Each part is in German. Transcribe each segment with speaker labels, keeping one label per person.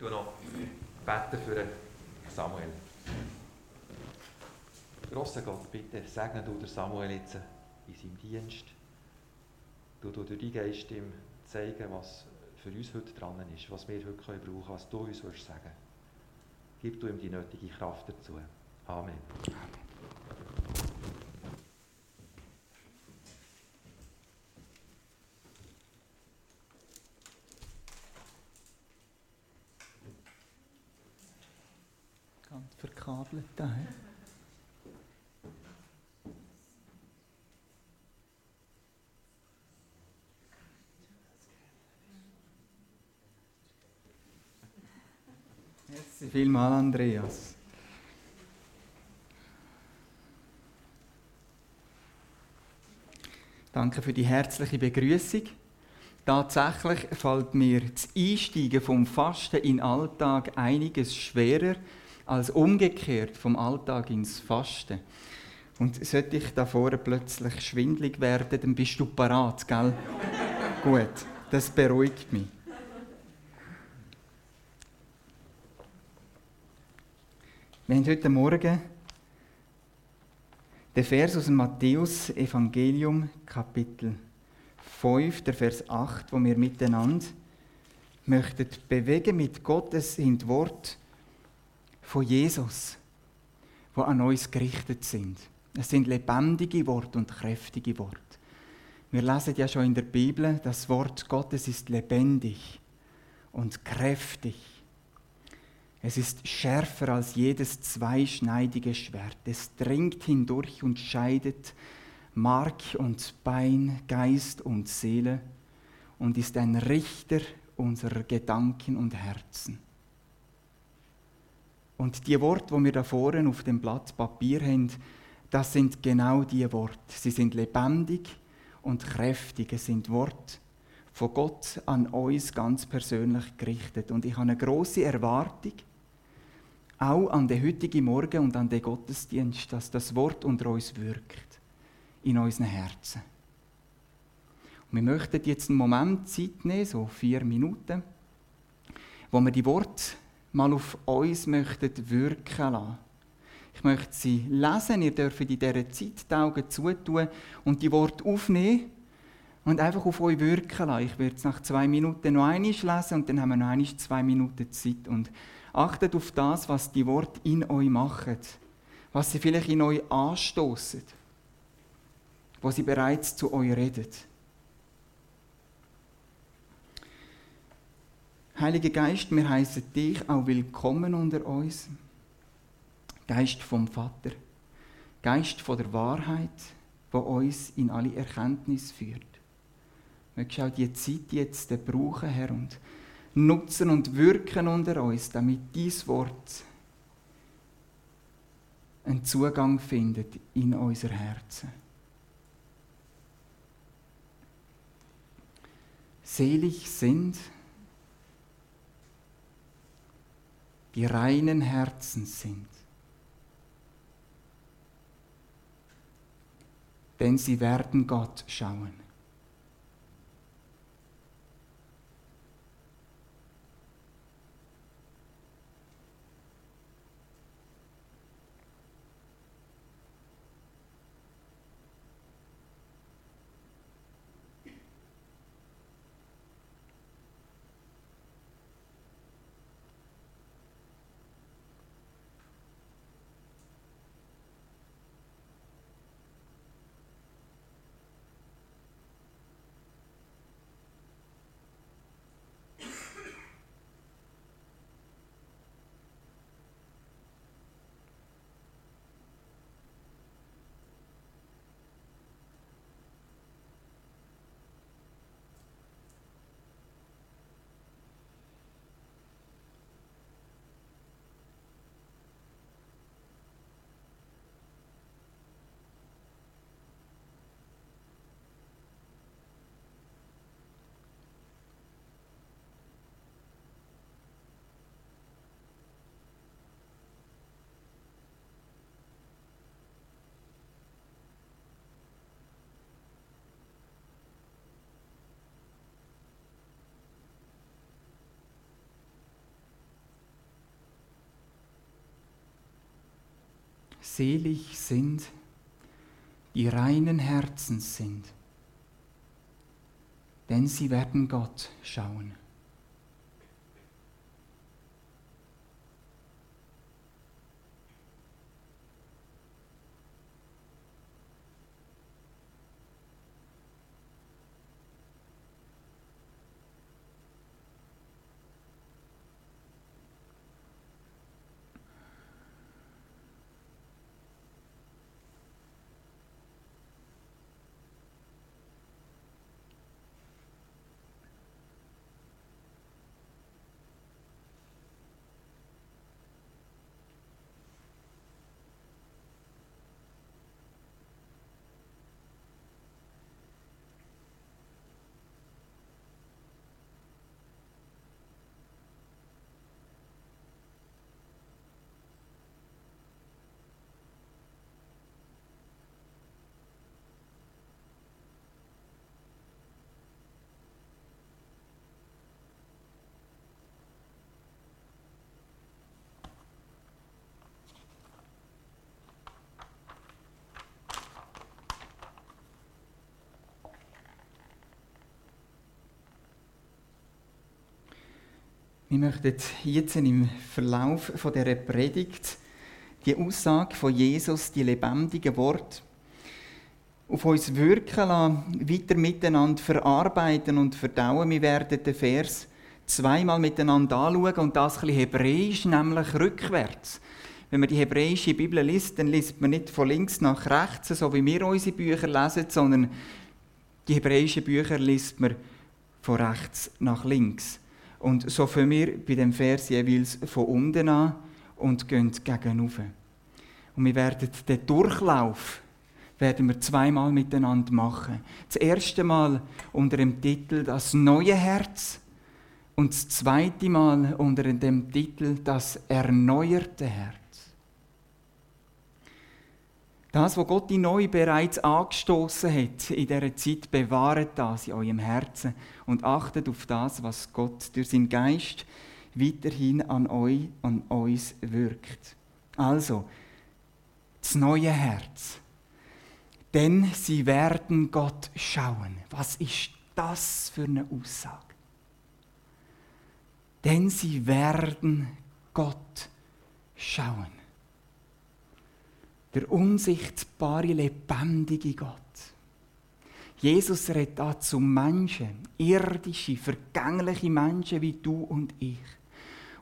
Speaker 1: Bete noch beten für Samuel. Grosser Gott, bitte segne du Samuel jetzt in seinem Dienst. Du, du durch deinen Geist ihm zeigen, was für uns heute dran ist, was wir heute brauchen können, was du uns sagen willst Gib du ihm die nötige Kraft dazu. Amen. Amen.
Speaker 2: Ganz verkabelt da. Merci vielmals, Andreas. Danke für die herzliche Begrüßung. Tatsächlich fällt mir das Einsteigen vom Fasten in den Alltag einiges schwerer als umgekehrt vom Alltag ins Fasten. Und sollte ich da vorne plötzlich schwindlig werden, dann bist du parat, gell? Gut, das beruhigt mich. Wir haben heute Morgen den Vers aus dem Matthäus-Evangelium, Kapitel 5, der Vers 8, wo wir miteinander möchten bewegen mit Gottes sind Wort von Jesus, wo an uns gerichtet sind. Es sind lebendige Worte und kräftige Worte. Wir lesen ja schon in der Bibel, das Wort Gottes ist lebendig und kräftig es ist schärfer als jedes zweischneidige Schwert. Es dringt hindurch und scheidet Mark und Bein, Geist und Seele und ist ein Richter unserer Gedanken und Herzen. Und die Worte, wo wir da vorne auf dem Blatt Papier haben, das sind genau die Worte. Sie sind lebendig und kräftig. Es sind Worte von Gott an uns ganz persönlich gerichtet. Und ich habe eine große Erwartung, auch an den heutigen Morgen und an den Gottesdienst, dass das Wort unter uns wirkt, in unseren Herzen. Und wir möchten jetzt einen Moment Zeit nehmen, so vier Minuten, wo wir die Worte mal auf uns möchten wirken lassen. Ich möchte sie lesen, ihr dürft in dieser Zeit die Augen zutun und die Worte aufnehmen und einfach auf euch wirken lassen. Ich werde es nach zwei Minuten noch einmal lesen und dann haben wir noch einmal zwei Minuten Zeit. Und Achtet auf das, was die Worte in euch machen, was sie vielleicht in euch anstoßen, wo sie bereits zu euch reden. Heiliger Geist, wir heißen dich auch willkommen unter uns. Geist vom Vater, Geist von der Wahrheit, wo uns in alle Erkenntnis führt. Möchtest du auch die Zeit jetzt brauchen, Herr, und nutzen und wirken unter uns, damit dies Wort einen Zugang findet in unser Herzen. Selig sind, die reinen Herzen sind, denn sie werden Gott schauen. Selig sind, die reinen Herzens sind, denn sie werden Gott schauen. Wir möchten jetzt im Verlauf von der Predigt die Aussage von Jesus, die lebendigen Worte, auf uns wirken lassen, weiter miteinander verarbeiten und verdauen. Wir werden den Vers zweimal miteinander anschauen und das ein hebräisch, nämlich rückwärts. Wenn man die hebräische Bibel liest, dann liest man nicht von links nach rechts, so wie wir unsere Bücher lesen, sondern die hebräischen Bücher liest man von rechts nach links. Und so fangen wir bei dem Vers jeweils von unten an und gehen gegen oben. Und wir werden den Durchlauf werden wir zweimal miteinander machen. Das erste Mal unter dem Titel Das neue Herz und das zweite Mal unter dem Titel Das erneuerte Herz. Das, was Gott in euch bereits angestoßen hat, in dieser Zeit, bewahrt das in eurem Herzen und achtet auf das, was Gott durch seinen Geist weiterhin an euch, an uns wirkt. Also, das neue Herz. Denn sie werden Gott schauen. Was ist das für eine Aussage? Denn sie werden Gott schauen der unsichtbare, lebendige Gott. Jesus redet da zu Menschen, irdische, vergängliche Menschen wie du und ich.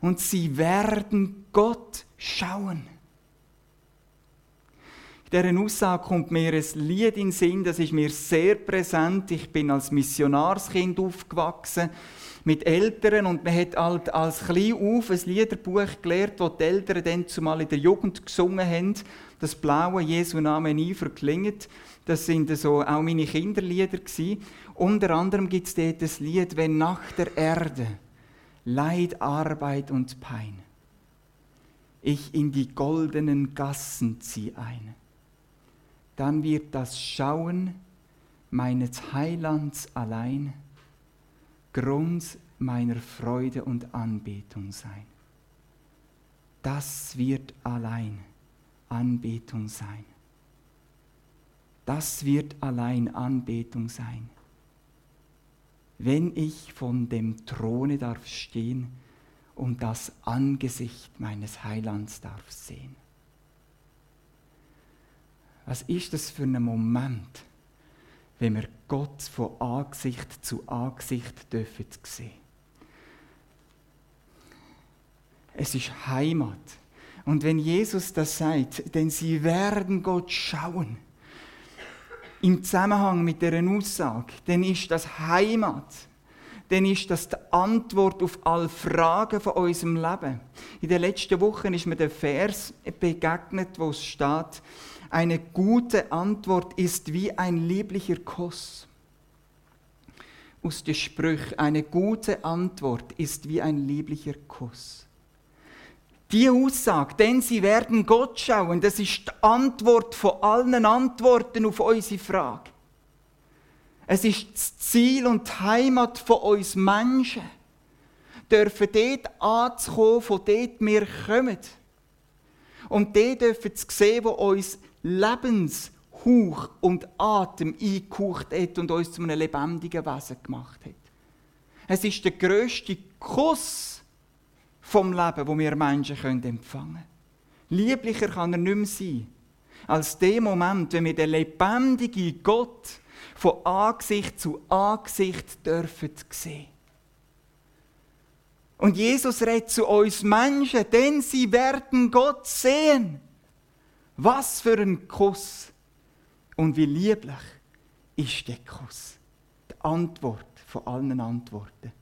Speaker 2: Und sie werden Gott schauen. In dieser Aussage kommt mir ein Lied in den Sinn, das ist mir sehr präsent. Ich bin als Missionarskind aufgewachsen mit Eltern und man hat halt als klein auf ein Liederbuch gelernt, das die Eltern dann zumal in der Jugend gesungen haben. Das blaue Jesu Name nie verklingt. Das sind so auch meine Kinderlieder gewesen. Unter anderem gibt es dort das Lied, wenn nach der Erde Leid, Arbeit und Pein ich in die goldenen Gassen zieh ein, dann wird das Schauen meines Heilands allein Grund meiner Freude und Anbetung sein. Das wird allein Anbetung sein. Das wird allein Anbetung sein. Wenn ich von dem Throne darf stehen und das Angesicht meines Heilands darf sehen. Was ist das für ein Moment? wenn wir Gott von Angesicht zu Angesicht dürfen sehen. Es ist Heimat. Und wenn Jesus das sagt, denn sie werden Gott schauen, im Zusammenhang mit der Aussage, dann ist das Heimat. Dann ist das die Antwort auf alle Fragen von unserem Leben. In den letzten Wochen ist mir der Vers begegnet, wo es steht, eine gute Antwort ist wie ein lieblicher Kuss. Aus der Sprüch, eine gute Antwort ist wie ein lieblicher Kuss. Die Aussage, denn sie werden Gott schauen, das ist die Antwort von allen Antworten auf unsere Frage. Es ist das Ziel und die Heimat von uns Menschen, dürfen dort anzukommen, von dort wir kommen. Und die dürfen sie sehen, wo uns Lebenshauch und Atem eingehaucht hat und uns zu einem lebendigen Wesen gemacht hat. Es ist der grösste Kuss vom Leben, wo wir Menschen empfangen können. Lieblicher kann er nicht mehr sein, als der Moment, wenn wir den lebendigen Gott von Angesicht zu Angesicht dürfen sehen. Und Jesus redet zu uns Menschen, denn sie werden Gott sehen. Was für ein Kuss. Und wie lieblich ist der Kuss. Die Antwort von allen Antworten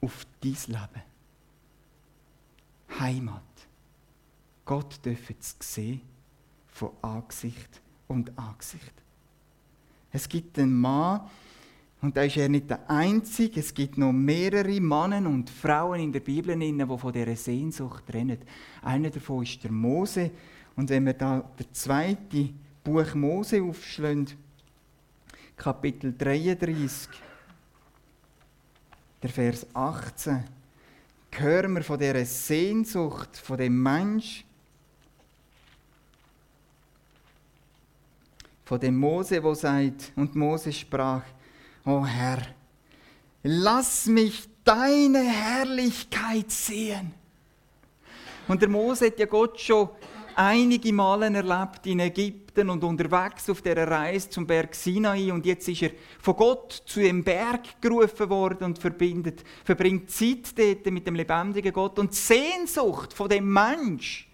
Speaker 2: auf dein Leben. Heimat. Gott dürfen es sehen von Angesicht und Angesicht. Es gibt einen Mann, und da ist er nicht der Einzige, es gibt noch mehrere Männer und Frauen in der Bibel, die von dieser Sehnsucht trennen. Einer davon ist der Mose. Und wenn wir da der zweite Buch Mose aufschlagen, Kapitel 33, der Vers 18, hören wir von dieser Sehnsucht, von dem Mensch, von dem Mose, wo sagt, und Mose sprach, O Herr, lass mich deine Herrlichkeit sehen. Und der Mose hat ja Gott schon einige Male erlebt in Ägypten und unterwegs auf der Reise zum Berg Sinai und jetzt ist er von Gott zu dem Berg gerufen worden und verbindet, verbringt Zeit dort mit dem lebendigen Gott und die Sehnsucht von dem Mensch,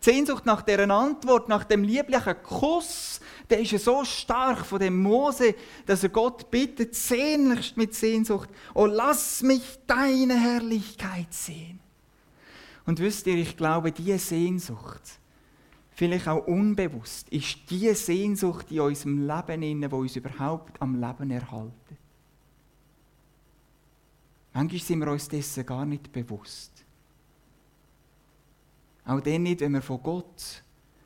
Speaker 2: die Sehnsucht nach deren Antwort, nach dem lieblichen Kuss, der ist ja so stark von dem Mose, dass er Gott bittet, sehnlichst mit Sehnsucht, oh lass mich deine Herrlichkeit sehen. Und wisst ihr, ich glaube, diese Sehnsucht, vielleicht auch unbewusst, ist die Sehnsucht in unserem Leben inne, wo uns überhaupt am Leben erhalten. Manchmal sind wir uns dessen gar nicht bewusst. Auch dann nicht, wenn wir von Gott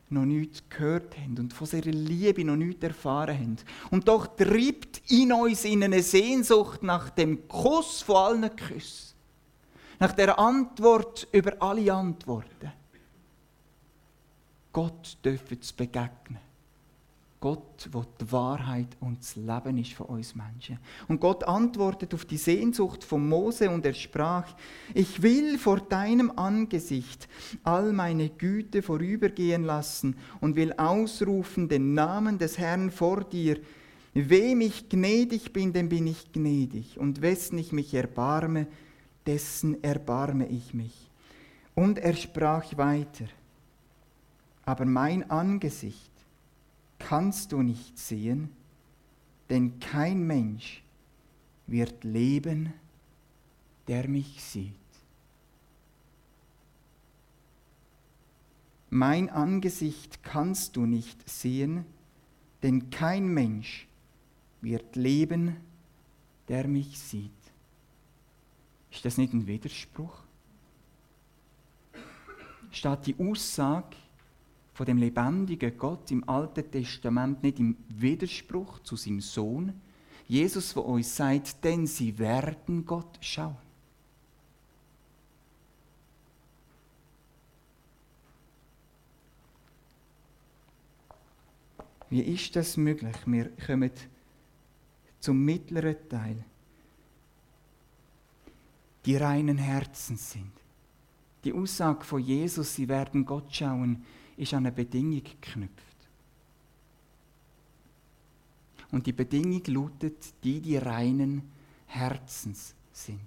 Speaker 2: noch nichts gehört haben und von seiner Liebe noch nichts erfahren haben. Und doch treibt in uns in eine Sehnsucht nach dem Kuss von allen Küssen. Nach der Antwort über alle Antworten. Gott dürfen es begegnen. Gott, wo die Wahrheit und das Leben ist von uns Menschen. Und Gott antwortet auf die Sehnsucht von Mose und er sprach, ich will vor deinem Angesicht all meine Güte vorübergehen lassen und will ausrufen den Namen des Herrn vor dir. Wem ich gnädig bin, dem bin ich gnädig, und wessen ich mich erbarme, dessen erbarme ich mich. Und er sprach weiter, aber mein Angesicht kannst du nicht sehen, denn kein Mensch wird leben, der mich sieht. Mein Angesicht kannst du nicht sehen, denn kein Mensch wird leben, der mich sieht. Ist das nicht ein Widerspruch? Statt die Aussage, von dem lebendigen Gott im Alten Testament nicht im Widerspruch zu seinem Sohn. Jesus, der uns sagt, denn sie werden Gott schauen. Wie ist das möglich? Wir kommen zum mittleren Teil. Die reinen Herzen sind. Die Aussage von Jesus, sie werden Gott schauen, ist an eine Bedingung geknüpft. Und die Bedingung lautet, die, die reinen Herzens sind.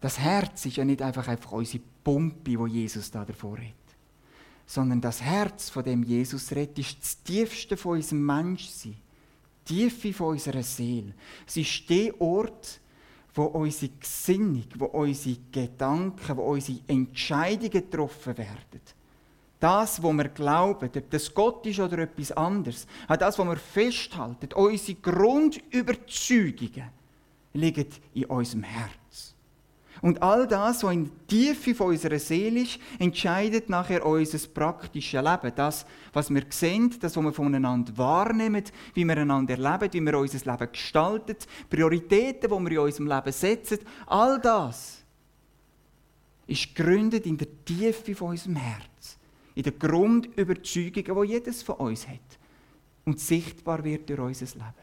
Speaker 2: Das Herz ist ja nicht einfach, einfach unsere Pumpe, wo Jesus da davor redet. Sondern das Herz, von dem Jesus redet, ist das tiefste von unserem Menschsein. Die Tiefe von unserer Seele. Es ist der Ort, wo unsere Gesinnung, wo unsere Gedanken, wo unsere Entscheidungen getroffen werden. Das, was wir glauben, ob das Gott ist oder etwas anderes, an das, was wir festhalten, unsere Grundüberzeugungen liegen in unserem Herz. Und all das, was in der Tiefe von unserer Seele ist, entscheidet nachher unser praktisches Leben. Das, was wir sehen, das, was wir voneinander wahrnehmen, wie wir einander erleben, wie wir unser Leben gestalten, Prioritäten, die wir in unserem Leben setzen, all das ist gegründet in der Tiefe von unserem Herz, in den Grundüberzeugungen, die jedes von uns hat und sichtbar wird durch unser Leben.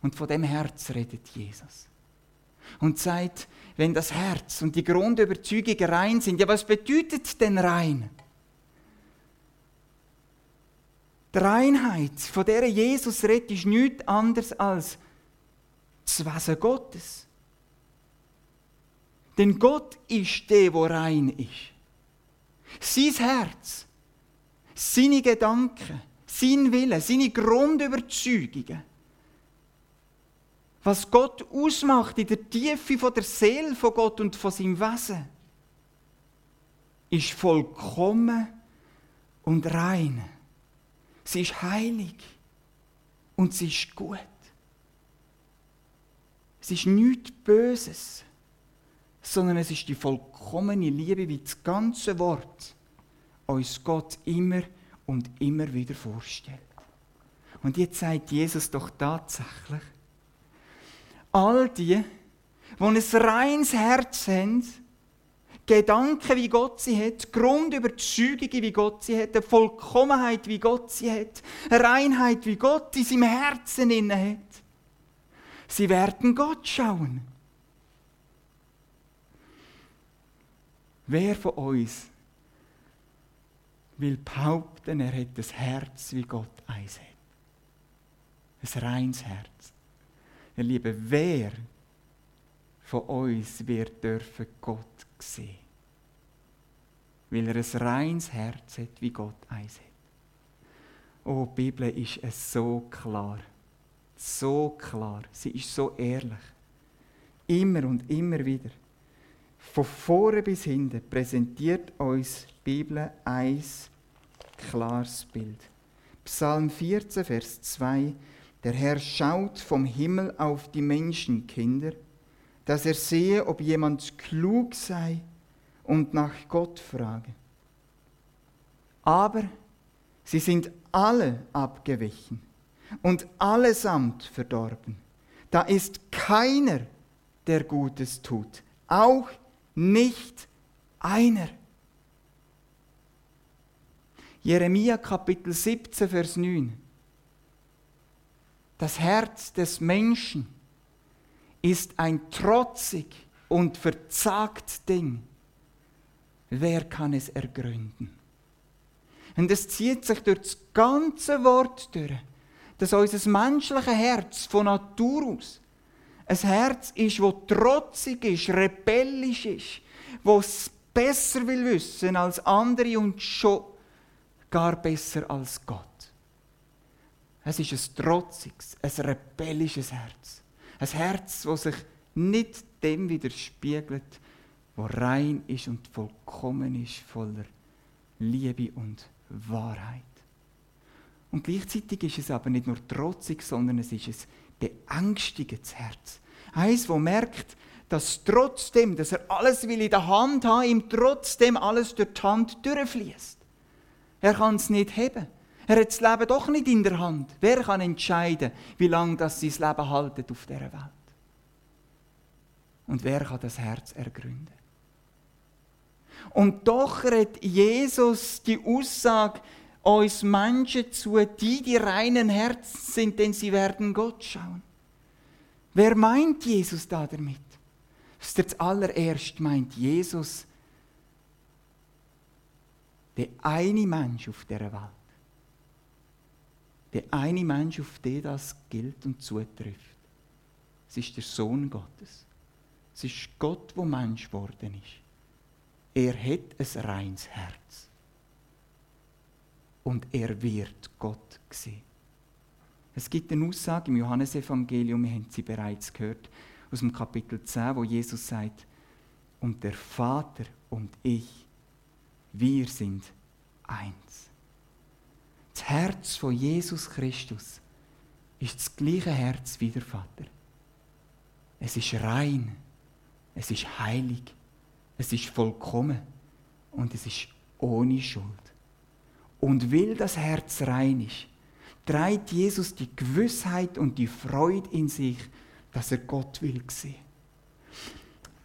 Speaker 2: Und von dem Herz redet Jesus. Und sagt, wenn das Herz und die Grundüberzeugungen rein sind, ja, was bedeutet denn rein? Die Reinheit, von der Jesus redet, ist nichts anderes als das Wesen Gottes. Denn Gott ist der, der rein ist. Sein Herz, seine Gedanken, sein Wille, seine Grundüberzeugungen, was Gott ausmacht in der Tiefe von der Seele von Gott und von seinem Wesen, ist vollkommen und rein. Sie ist heilig und sie ist gut. Es ist nichts Böses, sondern es ist die vollkommene Liebe, wie das ganze Wort uns Gott immer und immer wieder vorstellt. Und jetzt sagt Jesus doch tatsächlich, all die, die ein reines Herz haben, Gedanken, wie Gott sie hat, Grundüberzeugungen, wie Gott sie hat, eine Vollkommenheit, wie Gott sie hat, eine Reinheit, wie Gott in seinem Herzen inne hat. Sie werden Gott schauen. Wer von uns will behaupten, er hat das Herz, wie Gott eins hat? Ein reines Herz. Ihr Lieben, wer von uns wird dürfen Gott sehen? Weil er ein reines Herz hat, wie Gott eins hat. Oh, die Bibel ist es so klar. So klar. Sie ist so ehrlich. Immer und immer wieder. Von vorne bis hinten präsentiert uns die Bibel ein klares Bild. Psalm 14, Vers 2 der Herr schaut vom Himmel auf die Menschenkinder, dass er sehe, ob jemand klug sei und nach Gott frage. Aber sie sind alle abgewichen und allesamt verdorben. Da ist keiner, der Gutes tut, auch nicht einer. Jeremia Kapitel 17, Vers 9 das Herz des Menschen ist ein trotzig und verzagt Ding. Wer kann es ergründen? Und es zieht sich durch das ganze Wort durch, dass unser menschliches Herz von Natur aus ein Herz ist, wo trotzig ist, rebellisch ist, wo es besser will wissen als andere und schon gar besser als Gott. Es ist ein trotziges, ein rebellisches Herz. Ein Herz, das sich nicht dem widerspiegelt, was rein ist und vollkommen ist, voller Liebe und Wahrheit. Und gleichzeitig ist es aber nicht nur trotzig, sondern es ist ein beängstigendes Herz. Eins, wo merkt, dass trotzdem, dass er alles will in der Hand haben, ihm trotzdem alles durch die Hand durchfließt. Er kann es nicht heben. Er hat das Leben doch nicht in der Hand. Wer kann entscheiden, wie lange das sein Leben haltet auf dieser Welt? Und wer kann das Herz ergründen? Und doch redet Jesus die Aussage uns Menschen zu, die die reinen Herzen sind, denn sie werden Gott schauen. Wer meint Jesus da damit? Das ist allererst meint Jesus der eine Mensch auf der Welt der eine Mensch, auf den das gilt und zutrifft. Es ist der Sohn Gottes. Es ist Gott, wo Mensch geworden ist. Er hat ein reines Herz. Und er wird Gott sehen. Es gibt eine Aussage im Johannesevangelium, wir haben sie bereits gehört, aus dem Kapitel 10, wo Jesus sagt, und der Vater und ich, wir sind eins. Das Herz von Jesus Christus ist das gleiche Herz wie der Vater. Es ist rein, es ist heilig, es ist vollkommen und es ist ohne Schuld. Und weil das Herz rein ist, trägt Jesus die Gewissheit und die Freude in sich, dass er Gott will sehen.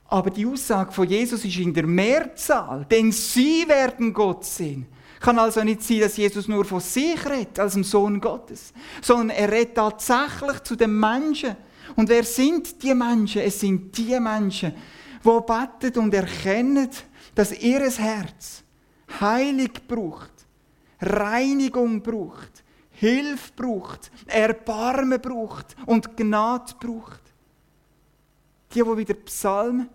Speaker 2: Aber die Aussage von Jesus ist in der Mehrzahl, denn sie werden Gott sehen. Kann also nicht sein, dass Jesus nur von sich redet, als dem Sohn Gottes, sondern er redet tatsächlich zu den Menschen. Und wer sind die Menschen? Es sind die Menschen, die beten und erkennen, dass ihr Herz Heilig braucht, Reinigung braucht, Hilfe braucht, Erbarmen braucht und Gnade braucht. Die, die wieder Psalm,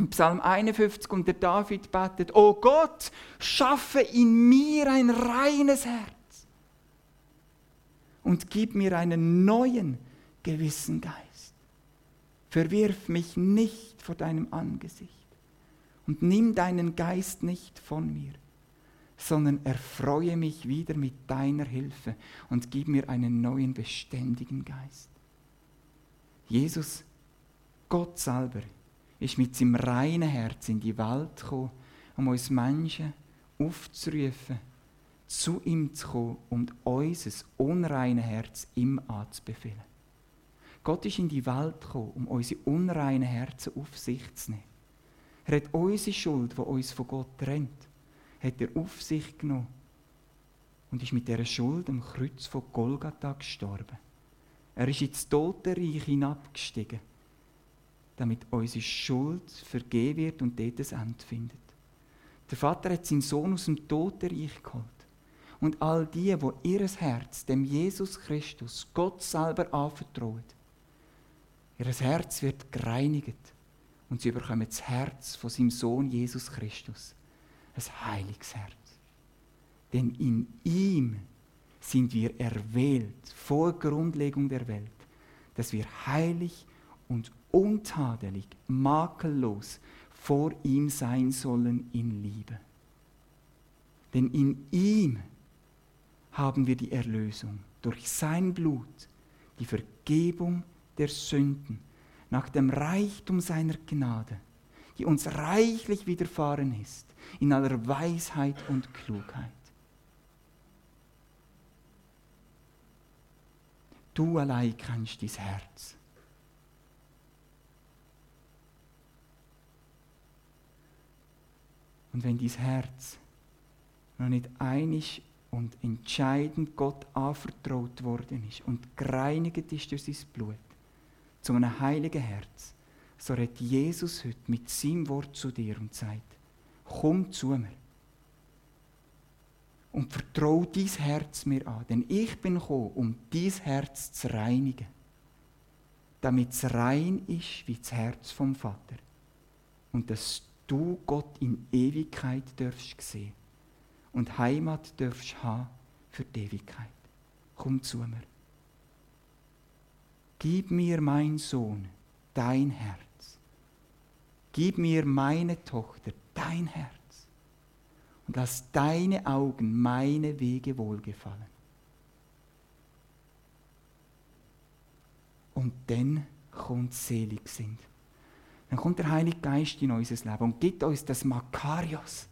Speaker 2: im Psalm 51 und der David betet, O Gott, schaffe in mir ein reines Herz und gib mir einen neuen gewissen Geist. Verwirf mich nicht vor deinem Angesicht und nimm deinen Geist nicht von mir, sondern erfreue mich wieder mit deiner Hilfe und gib mir einen neuen beständigen Geist. Jesus, Gott selber, ist mit seinem reinen Herz in die Welt gekommen, um uns Menschen aufzurufen, zu ihm zu kommen und unser unreines Herz ihm anzubefehlen. Gott ist in die Welt gekommen, um unsere unreinen Herzen auf sich zu nehmen. Er hat unsere Schuld, die uns von Gott trennt, hat er auf sich genommen und ist mit dieser Schuld am Kreuz von Golgatha gestorben. Er ist ins Totenreich hinabgestiegen, damit unsere Schuld vergeben wird und dort ein Ende findet. Der Vater hat seinen Sohn aus dem Totenreich geholt. Und all die, wo ihr Herz dem Jesus Christus, Gott selber anvertrauen, ihr Herz wird gereinigt und sie bekommen das Herz von seinem Sohn Jesus Christus. Ein heiliges Herz. Denn in ihm sind wir erwählt vor Grundlegung der Welt, dass wir heilig und untadelig, makellos vor ihm sein sollen in Liebe. Denn in ihm haben wir die Erlösung durch sein Blut, die Vergebung der Sünden nach dem Reichtum seiner Gnade, die uns reichlich widerfahren ist, in aller Weisheit und Klugheit. Du allein kennst dein Herz. Und wenn dein Herz noch nicht einig und entscheidend Gott anvertraut worden ist und gereinigt ist durch sein Blut, zu einem heiligen Herz, so redet Jesus heute mit seinem Wort zu dir und sagt, komm zu mir und vertraue dein Herz mir an, denn ich bin gekommen, um dein Herz zu reinigen, damit es rein ist wie das Herz vom Vater und dass du Gott in Ewigkeit darfst sehen und Heimat darfst haben für die Ewigkeit. Komm zu mir. Gib mir, mein Sohn, dein Herz. Gib mir, meine Tochter, dein Herz. Und lass deine Augen meine Wege wohlgefallen. Und dann kommt selig sind. Dann kommt der Heilige Geist in unser Leben und gibt uns das Makarios.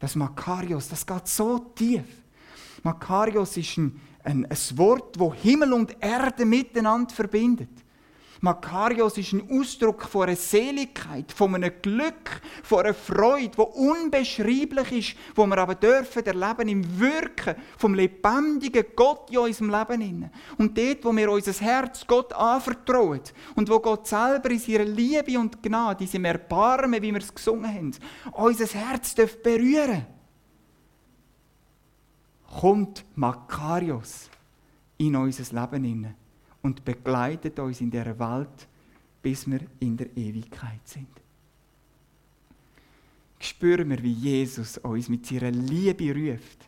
Speaker 2: Das Makarios, das geht so tief. Makarios ist ein ein, ein Wort, wo Himmel und Erde miteinander verbindet. Makarios ist ein Ausdruck von einer Seligkeit, von einem Glück, von einer Freude, die unbeschreiblich ist, wo wir aber dürfen erleben im Wirken vom lebendigen Gott in unserem Leben. Und dort, wo wir unser Herz Gott anvertrauen und wo Gott selber in seiner Liebe und Gnade, in seinem Erbarmen, wie wir es gesungen haben, unser Herz berühren kommt Makarios in unser Leben hinein und begleitet uns in der Welt, bis wir in der Ewigkeit sind. Spüren wir, wie Jesus uns mit seiner Liebe ruft.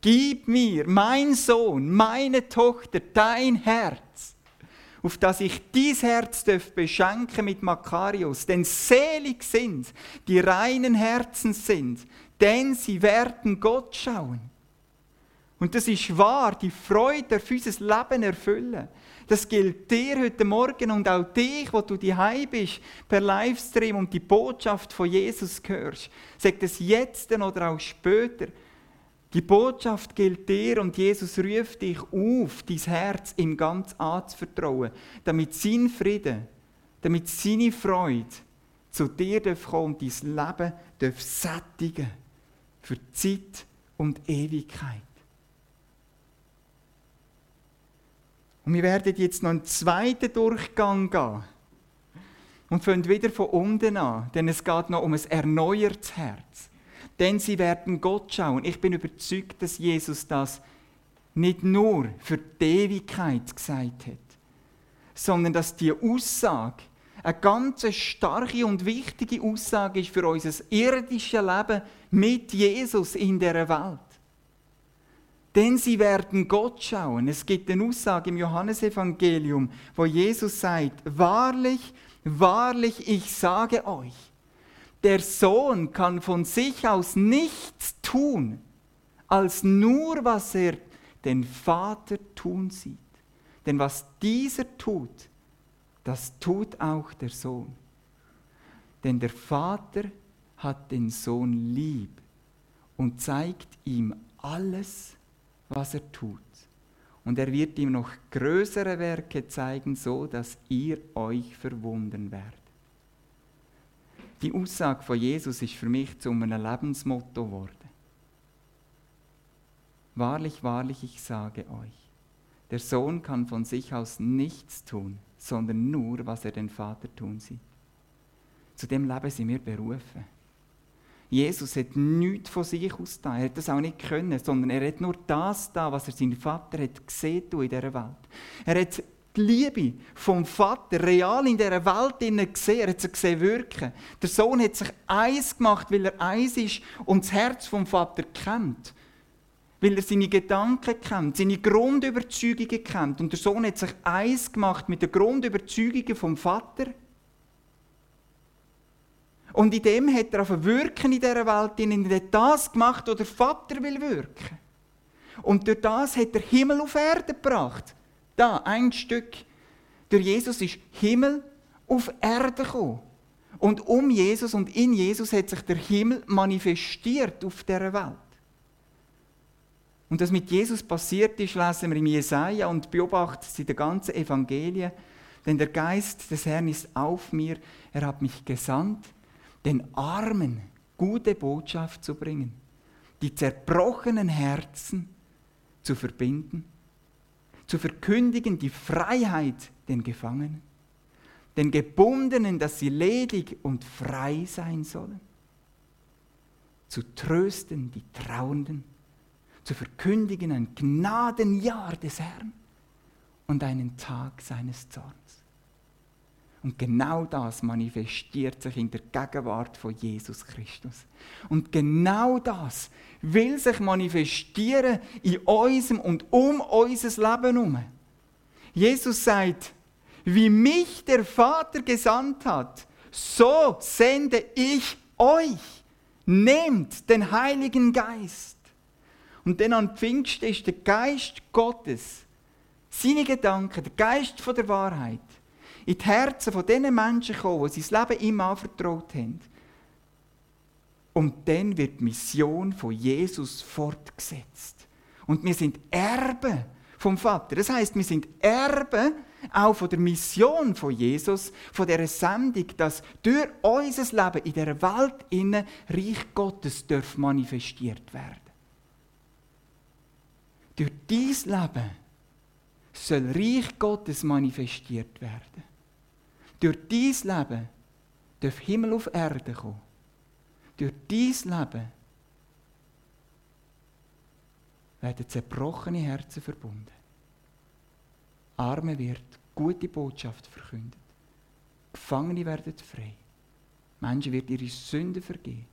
Speaker 2: Gib mir, mein Sohn, meine Tochter, dein Herz, auf das ich dies Herz beschenken mit Makarios, denn selig sind, die reinen Herzen sind, denn sie werden Gott schauen. Und das ist wahr, die Freude darf unser Leben erfüllen. Das gilt dir heute Morgen und auch dich, wo du daheim bist, per Livestream und die Botschaft von Jesus hörst. Sag das jetzt oder auch später. Die Botschaft gilt dir und Jesus ruft dich auf, dein Herz ihm ganz anzuvertrauen, damit sein Frieden damit seine Freude zu dir kommen und dein Leben sättigen für Zeit und Ewigkeit. Und wir werden jetzt noch einen zweiten Durchgang gehen und fangen wieder von unten an, denn es geht noch um ein erneuertes Herz. Denn sie werden Gott schauen. Ich bin überzeugt, dass Jesus das nicht nur für die Ewigkeit gesagt hat, sondern dass die Aussage eine ganz starke und wichtige Aussage ist für unser irdisches Leben mit Jesus in der Welt. Denn sie werden Gott schauen. Es gibt eine Aussage im Johannesevangelium, wo Jesus sagt, wahrlich, wahrlich, ich sage euch, der Sohn kann von sich aus nichts tun, als nur was er den Vater tun sieht. Denn was dieser tut, das tut auch der Sohn. Denn der Vater hat den Sohn lieb und zeigt ihm alles, was er tut. Und er wird ihm noch größere Werke zeigen, so dass ihr euch verwundern werdet. Die Aussage von Jesus ist für mich zu einem Lebensmotto geworden. Wahrlich, wahrlich, ich sage euch, der Sohn kann von sich aus nichts tun, sondern nur, was er den Vater tun sieht. Zu dem Leben sind wir berufen. Jesus hat nichts von sich aus da. Er hat das auch nicht können, sondern er hat nur das da, was er seinem Vater hat gesehen in dieser Welt. Er hat die Liebe vom Vater real in dieser Welt gesehen. Er hat sie gesehen wirken. Der Sohn hat sich eins gemacht, weil er eins ist und das Herz vom Vater kennt. Weil er seine Gedanken kennt, seine Grundüberzeugungen kennt. Und der Sohn hat sich eins gemacht mit den Grundüberzeugungen vom Vater. Und in dem hat er auf Wirken in dieser Welt, in er das gemacht, was der Vater will wirken. Und durch das hat er Himmel auf Erde gebracht. Da, ein Stück. Durch Jesus ist Himmel auf Erde gekommen. Und um Jesus und in Jesus hat sich der Himmel manifestiert auf dieser Welt. Und was mit Jesus passiert ist, lesen wir im Jesaja und beobachten es in den ganzen Evangelien. Denn der Geist des Herrn ist auf mir. Er hat mich gesandt, den Armen gute Botschaft zu bringen, die zerbrochenen Herzen zu verbinden, zu verkündigen die Freiheit den Gefangenen, den Gebundenen, dass sie ledig und frei sein sollen, zu trösten die Trauenden, zu verkündigen ein Gnadenjahr des Herrn und einen Tag seines Zorns. Und genau das manifestiert sich in der Gegenwart von Jesus Christus. Und genau das will sich manifestieren in unserem und um unser Leben herum. Jesus sagt, wie mich der Vater gesandt hat, so sende ich euch. Nehmt den Heiligen Geist. Und dann an Pfingsten ist der Geist Gottes, seine Gedanken, der Geist von der Wahrheit, in die Herzen von diesen Menschen gekommen, die sein Leben ihm anvertraut haben. Und dann wird die Mission von Jesus fortgesetzt. Und wir sind Erben vom Vater. Das heißt, wir sind Erben auch von der Mission von Jesus, von der Sendung, dass durch unser Leben in der Welt innen Reich Gottes darf manifestiert werden. Durch dies Leben soll Reich Gottes manifestiert werden. Durch dies Leben darf Himmel auf Erde kommen. Durch dies Leben werden zerbrochene Herzen verbunden. Arme wird gute Botschaft verkündet. Gefangene werden frei. Menschen wird ihre Sünden vergeben.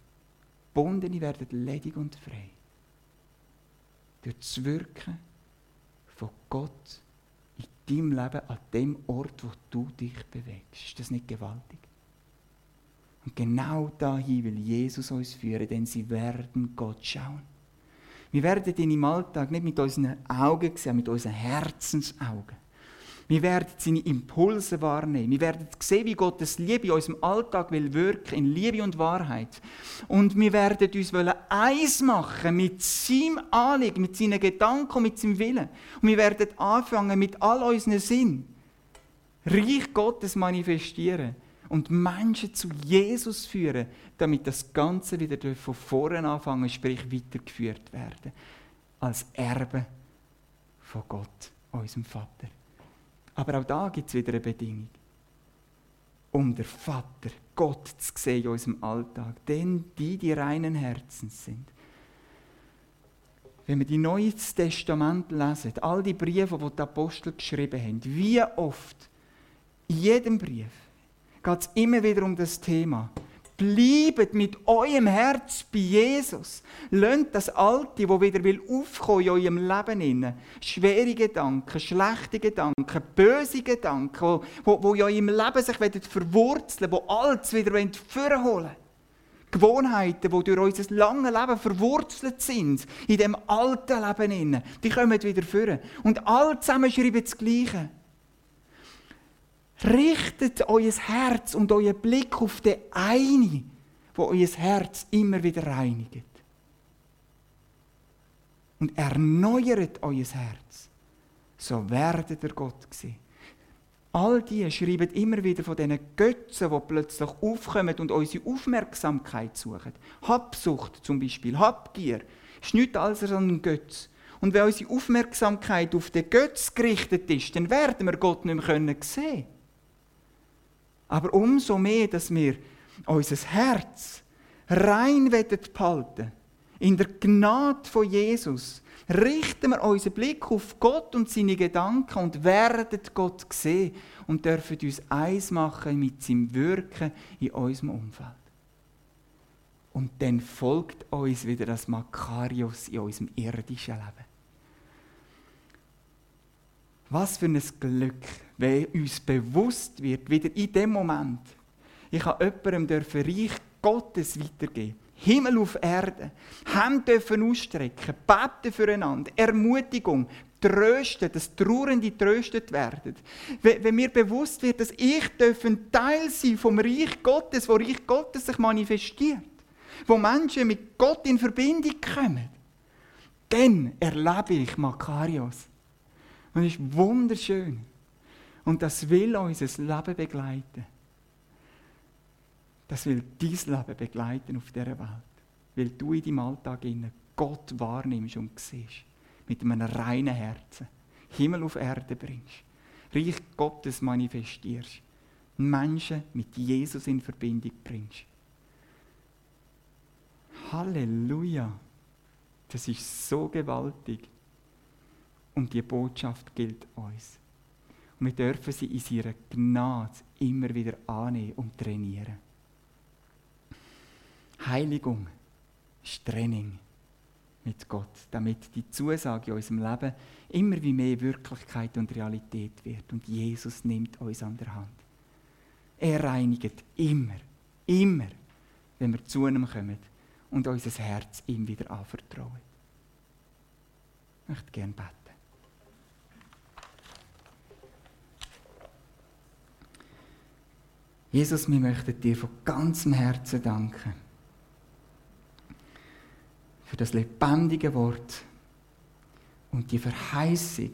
Speaker 2: Bundene werden ledig und frei durch das Wirken von Gott deinem Leben an dem Ort, wo du dich bewegst. Ist das nicht gewaltig? Und genau dahin will Jesus uns führen, denn sie werden Gott schauen. Wir werden ihn im Alltag nicht mit unseren Augen sehen, mit unseren Herzensaugen. Wir werden seine Impulse wahrnehmen. Wir werden sehen, wie Gottes Liebe in unserem Alltag will wirken, in Liebe und Wahrheit. Und wir werden uns eins machen mit seinem Anliegen, mit seinen Gedanken mit seinem Willen. Und wir werden anfangen, mit all unseren Sinn Reich Gottes manifestieren und Menschen zu Jesus führen, damit das Ganze wieder von vorne anfangen, sprich weitergeführt werden. Als Erbe von Gott, unserem Vater. Aber auch da gibt es wieder eine Bedingung. Um den Vater, Gott zu sehen in unserem Alltag. Denn die, die reinen Herzens sind. Wenn wir die Neues Testament lesen, all die Briefe, die die Apostel geschrieben haben, wie oft, in jedem Brief, geht es immer wieder um das Thema. Bleibt mit eurem Herz bei Jesus. Lönt das Alte, wo wieder will aufkommen in eurem Leben inne. Schwere Gedanken, schlechte Gedanken, böse Gedanken, wo, wo, in eurem Leben sich verwurzeln wo alles wieder vorholen Gewohnheiten, die durch unser langes Leben verwurzelt sind, in dem alten Leben inne, die kommen wieder führen. Und alle zusammen schreiben das Gleiche. Richtet euer Herz und euer Blick auf den einen, wo euer Herz immer wieder reinigt. Und erneuert euer Herz. So werdet ihr Gott sehen. All die schreiben immer wieder von diesen Götzen, die plötzlich aufkommen und unsere Aufmerksamkeit suchen. Habsucht zum Beispiel, Habgier, ist nichts als ein Götz. Und wenn unsere Aufmerksamkeit auf den Götz gerichtet ist, dann werden wir Gott nicht mehr sehen können. Aber umso mehr, dass wir unser Herz rein behalten in der Gnade von Jesus, richten wir unseren Blick auf Gott und seine Gedanken und werden Gott sehen und dürfen uns eins machen mit seinem Wirken in unserem Umfeld. Und dann folgt uns wieder das Makarios in unserem irdischen Leben. Was für ein Glück, wenn uns bewusst wird, wieder in dem Moment, ich habe jemandem dürfen Reich Gottes weitergeben. Himmel auf Erde. Hände dürfen ausstrecken, beten füreinander, Ermutigung, trösten, dass Trauernde tröstet werden. Wenn mir bewusst wird, dass ich ein Teil sein vom Reich Gottes, wo Reich Gottes sich manifestiert, wo Menschen mit Gott in Verbindung kommen, dann erlebe ich Makarios. Und ist wunderschön. Und das will unser Leben begleiten. Das will dein Leben begleiten auf dieser Welt. Weil du in deinem Alltag Gott wahrnimmst und siehst. Mit einem reinen Herzen. Himmel auf Erde bringst. Reich Gottes manifestierst. Menschen mit Jesus in Verbindung bringst. Halleluja! Das ist so gewaltig. Und die Botschaft gilt uns. Und wir dürfen sie in ihrer Gnade immer wieder annehmen und trainieren. Heiligung ist Training mit Gott, damit die Zusage in unserem Leben immer wie mehr Wirklichkeit und Realität wird. Und Jesus nimmt uns an der Hand. Er reinigt immer, immer, wenn wir zu ihm kommen und unser Herz ihm wieder anvertrauen. Ich möchte gerne beten. Jesus, wir möchten dir von ganzem Herzen danken für das lebendige Wort und die Verheißung,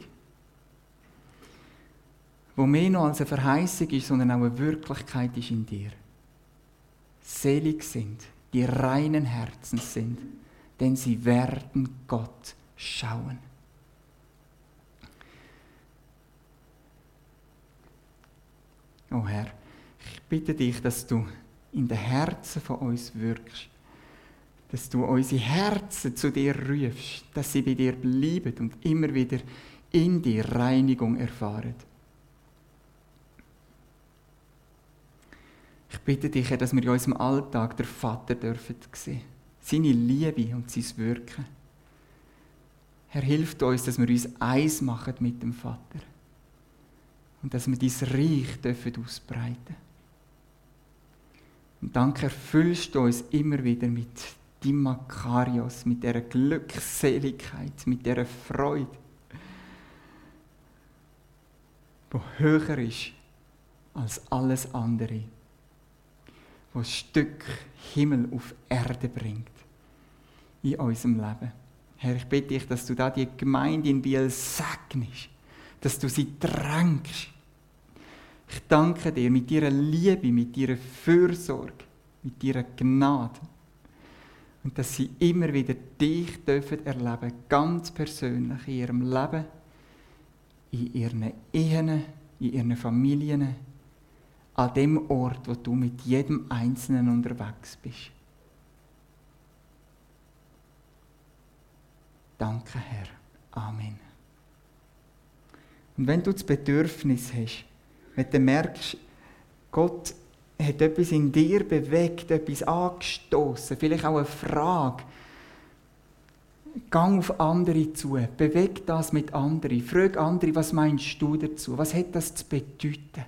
Speaker 2: wo mehr noch als eine Verheißung ist, sondern auch eine Wirklichkeit ist in dir. Selig sind, die reinen Herzens sind, denn sie werden Gott schauen. Oh Herr, ich bitte dich, dass du in den Herzen von uns wirkst. Dass du unsere Herzen zu dir rufst, dass sie bei dir bleiben und immer wieder in dir Reinigung erfahren. Ich bitte dich, dass wir in unserem Alltag den Vater dürfen sehen. Seine Liebe und sein Wirken. Herr, hilft uns, dass wir uns eins machen mit dem Vater. Und dass wir dein Reich dürfen ausbreiten und danke, erfüllst du uns immer wieder mit dem Makarios, mit dieser Glückseligkeit, mit dieser Freude, wo höher ist als alles andere, wo ein Stück Himmel auf Erde bringt in unserem Leben. Herr, ich bitte dich, dass du da die Gemeinde in Biel segnest, dass du sie drängst. Ich danke dir mit deiner Liebe, mit deiner Fürsorge, mit deiner Gnade. Und dass sie immer wieder dich dürfen erleben, ganz persönlich in ihrem Leben, in ihren Ehen, in ihren Familien, an dem Ort, wo du mit jedem Einzelnen unterwegs bist. Danke, Herr. Amen. Und wenn du das Bedürfnis hast, wenn du merkst, Gott hat etwas in dir bewegt, etwas angestoßen, vielleicht auch eine Frage, Gang auf andere zu, beweg das mit anderen, frag andere, was meinst du dazu, was hat das zu bedeuten?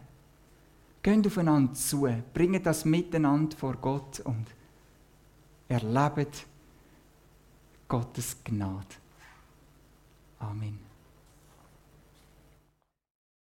Speaker 2: Geht aufeinander zu, bringt das miteinander vor Gott und erlebt Gottes Gnade. Amen.